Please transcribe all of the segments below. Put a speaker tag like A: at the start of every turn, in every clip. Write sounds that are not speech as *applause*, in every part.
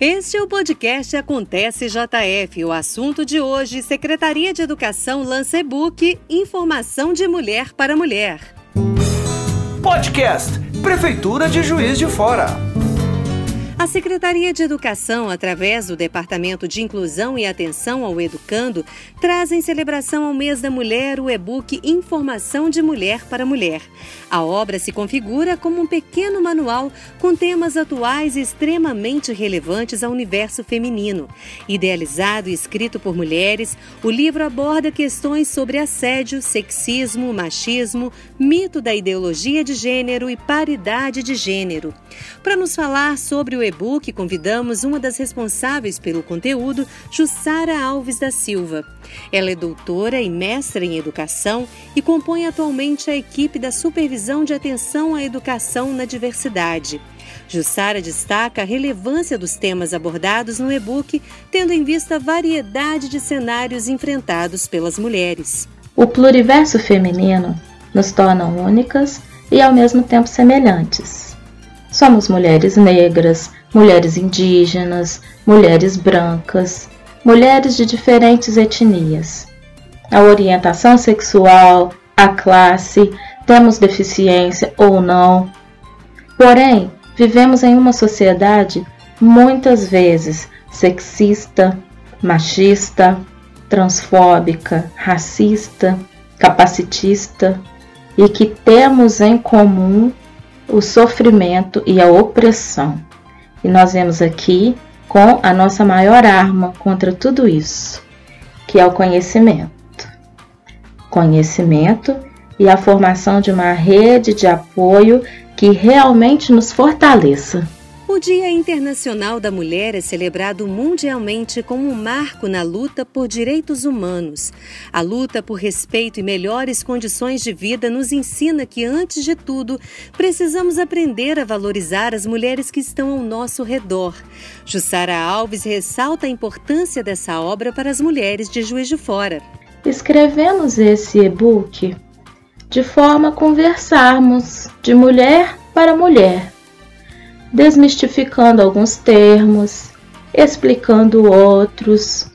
A: Este é o podcast Acontece JF. O assunto de hoje: Secretaria de Educação lança e-book Informação de Mulher para Mulher.
B: Podcast Prefeitura de Juiz de Fora.
A: A Secretaria de Educação, através do Departamento de Inclusão e Atenção ao Educando, traz em celebração ao mês da mulher o e-book Informação de Mulher para Mulher. A obra se configura como um pequeno manual com temas atuais extremamente relevantes ao universo feminino. Idealizado e escrito por mulheres, o livro aborda questões sobre assédio, sexismo, machismo, mito da ideologia de gênero e paridade de gênero. Para nos falar sobre o e-book, convidamos uma das responsáveis pelo conteúdo, Jussara Alves da Silva. Ela é doutora e mestra em educação e compõe atualmente a equipe da Supervisão de Atenção à Educação na Diversidade. Jussara destaca a relevância dos temas abordados no e-book, tendo em vista a variedade de cenários enfrentados pelas mulheres.
C: O pluriverso feminino nos torna únicas e ao mesmo tempo semelhantes. Somos mulheres negras, mulheres indígenas, mulheres brancas, mulheres de diferentes etnias. A orientação sexual, a classe, temos deficiência ou não. Porém, vivemos em uma sociedade muitas vezes sexista, machista, transfóbica, racista, capacitista e que temos em comum o sofrimento e a opressão. E nós vemos aqui com a nossa maior arma contra tudo isso, que é o conhecimento. Conhecimento e a formação de uma rede de apoio que realmente nos fortaleça.
A: O Dia Internacional da Mulher é celebrado mundialmente como um marco na luta por direitos humanos. A luta por respeito e melhores condições de vida nos ensina que, antes de tudo, precisamos aprender a valorizar as mulheres que estão ao nosso redor. Jussara Alves ressalta a importância dessa obra para as mulheres de Juiz de Fora.
C: Escrevemos esse e-book de forma a conversarmos de mulher para mulher desmistificando alguns termos, explicando outros,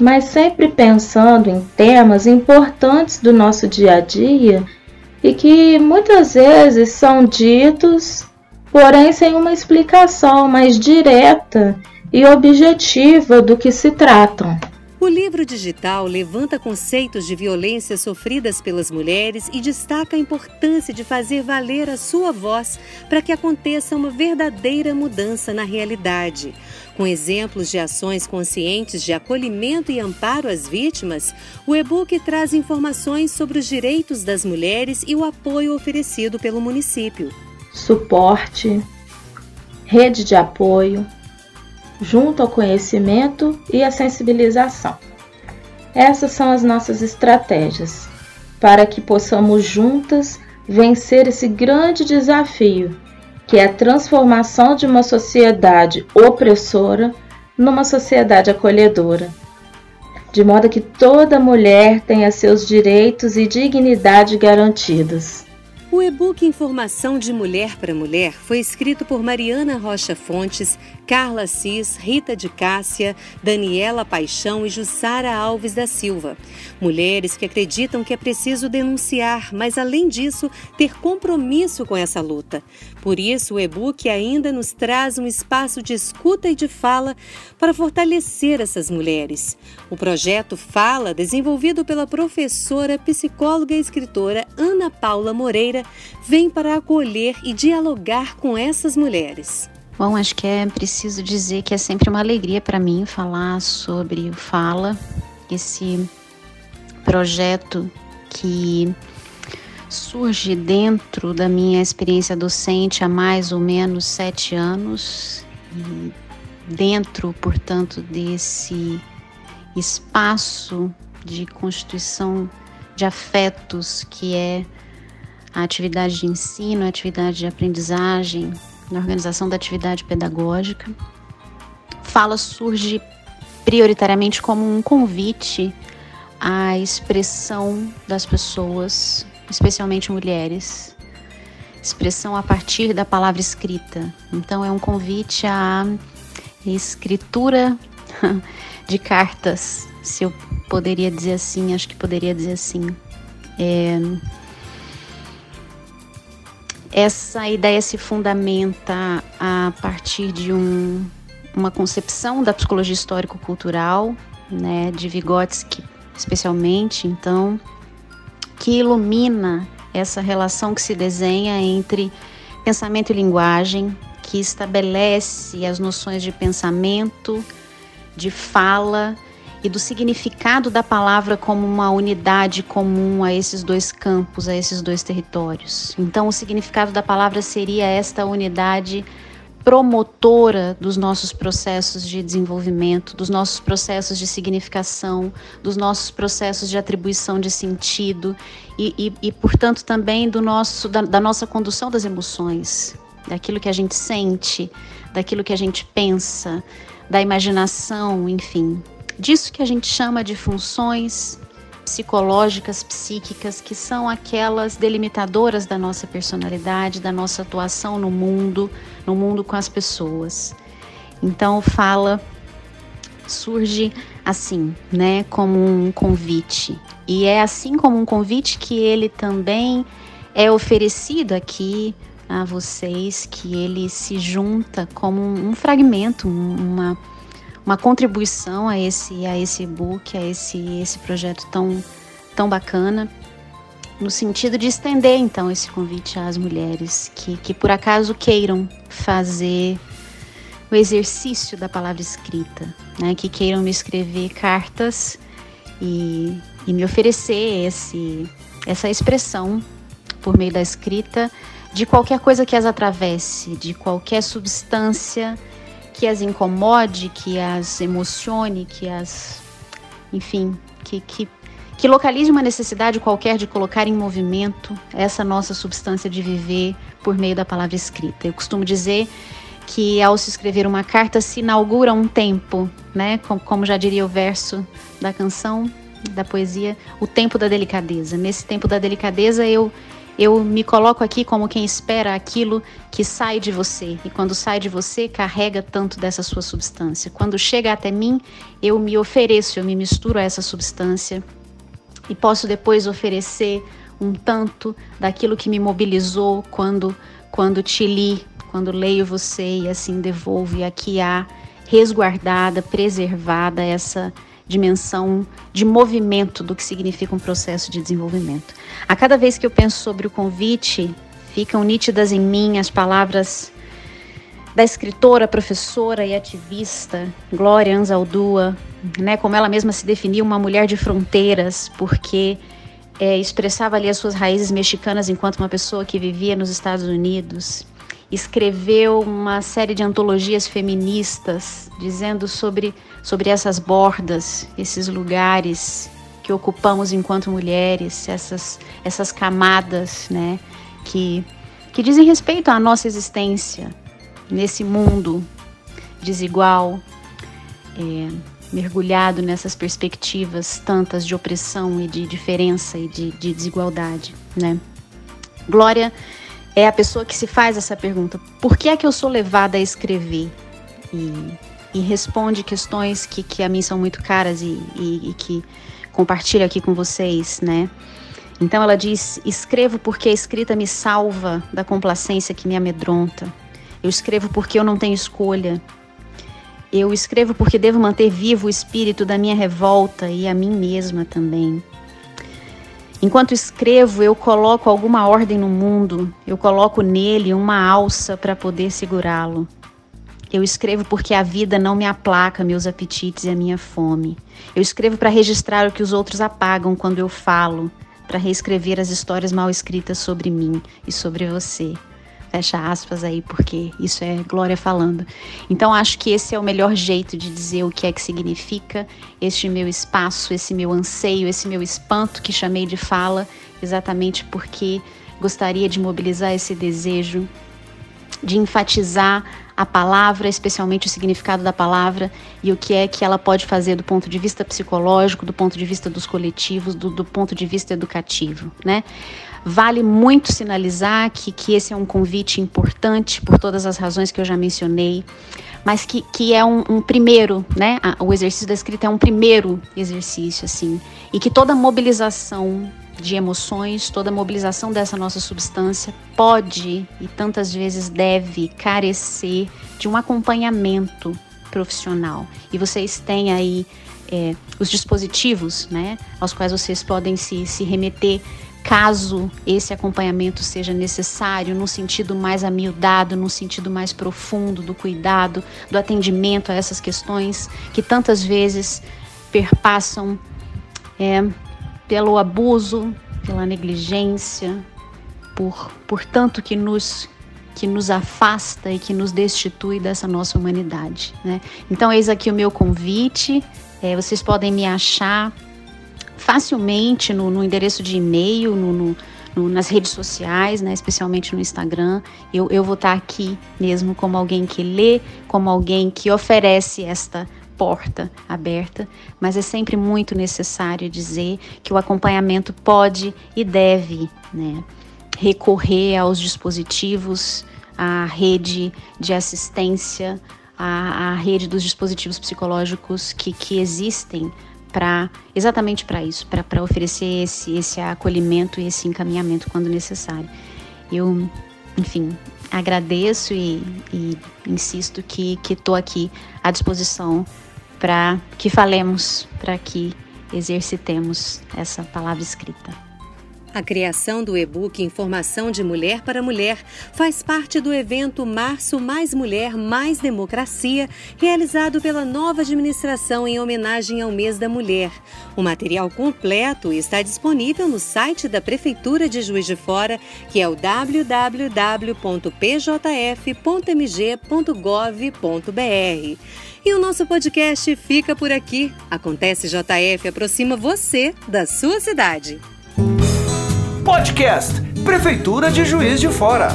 C: mas sempre pensando em temas importantes do nosso dia a dia e que muitas vezes são ditos, porém sem uma explicação mais direta e objetiva do que se tratam.
A: O livro digital levanta conceitos de violências sofridas pelas mulheres e destaca a importância de fazer valer a sua voz para que aconteça uma verdadeira mudança na realidade. Com exemplos de ações conscientes de acolhimento e amparo às vítimas, o e-book traz informações sobre os direitos das mulheres e o apoio oferecido pelo município.
C: Suporte, rede de apoio, junto ao conhecimento e à sensibilização. Essas são as nossas estratégias para que possamos juntas vencer esse grande desafio, que é a transformação de uma sociedade opressora numa sociedade acolhedora, de modo que toda mulher tenha seus direitos e dignidade garantidos.
A: O e-book Informação de Mulher para Mulher foi escrito por Mariana Rocha Fontes, Carla Assis, Rita de Cássia, Daniela Paixão e Jussara Alves da Silva. Mulheres que acreditam que é preciso denunciar, mas além disso, ter compromisso com essa luta. Por isso, o e-book ainda nos traz um espaço de escuta e de fala para fortalecer essas mulheres. O projeto Fala, desenvolvido pela professora, psicóloga e escritora Ana Paula Moreira, vem para acolher e dialogar com essas mulheres.
D: Bom, acho que é preciso dizer que é sempre uma alegria para mim falar sobre o Fala, esse projeto que surge dentro da minha experiência docente há mais ou menos sete anos e dentro, portanto, desse espaço de constituição de afetos que é a atividade de ensino, a atividade de aprendizagem, na organização da atividade pedagógica. Fala surge prioritariamente como um convite à expressão das pessoas, especialmente mulheres, expressão a partir da palavra escrita. Então é um convite a escritura *laughs* de cartas, se eu poderia dizer assim, acho que poderia dizer assim. É, essa ideia se fundamenta a partir de um, uma concepção da psicologia histórico-cultural, né, de Vygotsky especialmente, então, que ilumina essa relação que se desenha entre pensamento e linguagem, que estabelece as noções de pensamento, de fala e do significado da palavra como uma unidade comum a esses dois campos, a esses dois territórios. Então, o significado da palavra seria esta unidade promotora dos nossos processos de desenvolvimento, dos nossos processos de significação, dos nossos processos de atribuição de sentido e, e, e portanto, também do nosso, da, da nossa condução das emoções, daquilo que a gente sente, daquilo que a gente pensa, da imaginação, enfim, disso que a gente chama de funções psicológicas, psíquicas, que são aquelas delimitadoras da nossa personalidade, da nossa atuação no mundo, no mundo com as pessoas. Então, fala surge assim, né, como um convite. E é assim como um convite que ele também é oferecido aqui a vocês, que ele se junta como um fragmento, uma uma contribuição a esse a esse book, a esse esse projeto tão tão bacana, no sentido de estender então esse convite às mulheres que, que por acaso queiram fazer o exercício da palavra escrita, né? Que queiram me escrever cartas e, e me oferecer esse essa expressão por meio da escrita de qualquer coisa que as atravesse, de qualquer substância que as incomode, que as emocione, que as. enfim, que, que, que localize uma necessidade qualquer de colocar em movimento essa nossa substância de viver por meio da palavra escrita. Eu costumo dizer que ao se escrever uma carta se inaugura um tempo, né? Como, já diria o verso da canção, da poesia, o tempo da delicadeza. Nesse tempo da delicadeza eu eu me coloco aqui como quem espera aquilo que sai de você. E quando sai de você, carrega tanto dessa sua substância. Quando chega até mim, eu me ofereço, eu me misturo a essa substância e posso depois oferecer um tanto daquilo que me mobilizou quando quando te li, quando leio você e assim devolvo. E aqui há resguardada, preservada essa dimensão de movimento do que significa um processo de desenvolvimento. A cada vez que eu penso sobre o convite, ficam nítidas em mim as palavras da escritora, professora e ativista Glória Anzaldúa, né, como ela mesma se definia uma mulher de fronteiras, porque é, expressava ali as suas raízes mexicanas enquanto uma pessoa que vivia nos Estados Unidos escreveu uma série de antologias feministas dizendo sobre, sobre essas bordas, esses lugares que ocupamos enquanto mulheres, essas, essas camadas né, que, que dizem respeito à nossa existência nesse mundo desigual, é, mergulhado nessas perspectivas tantas de opressão e de diferença e de, de desigualdade. Né? Glória é a pessoa que se faz essa pergunta: por que é que eu sou levada a escrever? E, e responde questões que, que a mim são muito caras e, e, e que compartilho aqui com vocês, né? Então ela diz: escrevo porque a escrita me salva da complacência que me amedronta. Eu escrevo porque eu não tenho escolha. Eu escrevo porque devo manter vivo o espírito da minha revolta e a mim mesma também. Enquanto escrevo, eu coloco alguma ordem no mundo, eu coloco nele uma alça para poder segurá-lo. Eu escrevo porque a vida não me aplaca meus apetites e a minha fome. Eu escrevo para registrar o que os outros apagam quando eu falo, para reescrever as histórias mal escritas sobre mim e sobre você fecha aspas aí, porque isso é Glória falando. Então acho que esse é o melhor jeito de dizer o que é que significa este meu espaço, esse meu anseio, esse meu espanto que chamei de fala, exatamente porque gostaria de mobilizar esse desejo de enfatizar a palavra, especialmente o significado da palavra e o que é que ela pode fazer do ponto de vista psicológico, do ponto de vista dos coletivos, do, do ponto de vista educativo, né? Vale muito sinalizar que, que esse é um convite importante por todas as razões que eu já mencionei, mas que, que é um, um primeiro, né? O exercício da escrita é um primeiro exercício, assim, e que toda mobilização de emoções, toda mobilização dessa nossa substância pode e tantas vezes deve carecer de um acompanhamento profissional. E vocês têm aí é, os dispositivos, né, aos quais vocês podem se, se remeter caso esse acompanhamento seja necessário, no sentido mais amiudado, no sentido mais profundo do cuidado, do atendimento a essas questões que tantas vezes perpassam é, pelo abuso, pela negligência, por, por tanto que nos que nos afasta e que nos destitui dessa nossa humanidade. Né? Então, eis aqui o meu convite. É, vocês podem me achar facilmente no, no endereço de e-mail, no, no, nas redes sociais, né, especialmente no Instagram. Eu, eu vou estar aqui mesmo como alguém que lê, como alguém que oferece esta porta aberta, mas é sempre muito necessário dizer que o acompanhamento pode e deve né, recorrer aos dispositivos, à rede de assistência, à, rede dos dispositivos psicológicos que, que existem para exatamente para isso, para oferecer esse, esse acolhimento e esse encaminhamento quando necessário. Eu, enfim, agradeço e, e insisto que estou aqui à disposição para que falemos, para que exercitemos essa palavra escrita.
A: A criação do e-book Informação de Mulher para Mulher faz parte do evento Março Mais Mulher, Mais Democracia, realizado pela nova administração em homenagem ao Mês da Mulher. O material completo está disponível no site da Prefeitura de Juiz de Fora, que é o www.pjf.mg.gov.br. E o nosso podcast fica por aqui. Acontece JF aproxima você da sua cidade.
B: Podcast Prefeitura de Juiz de Fora.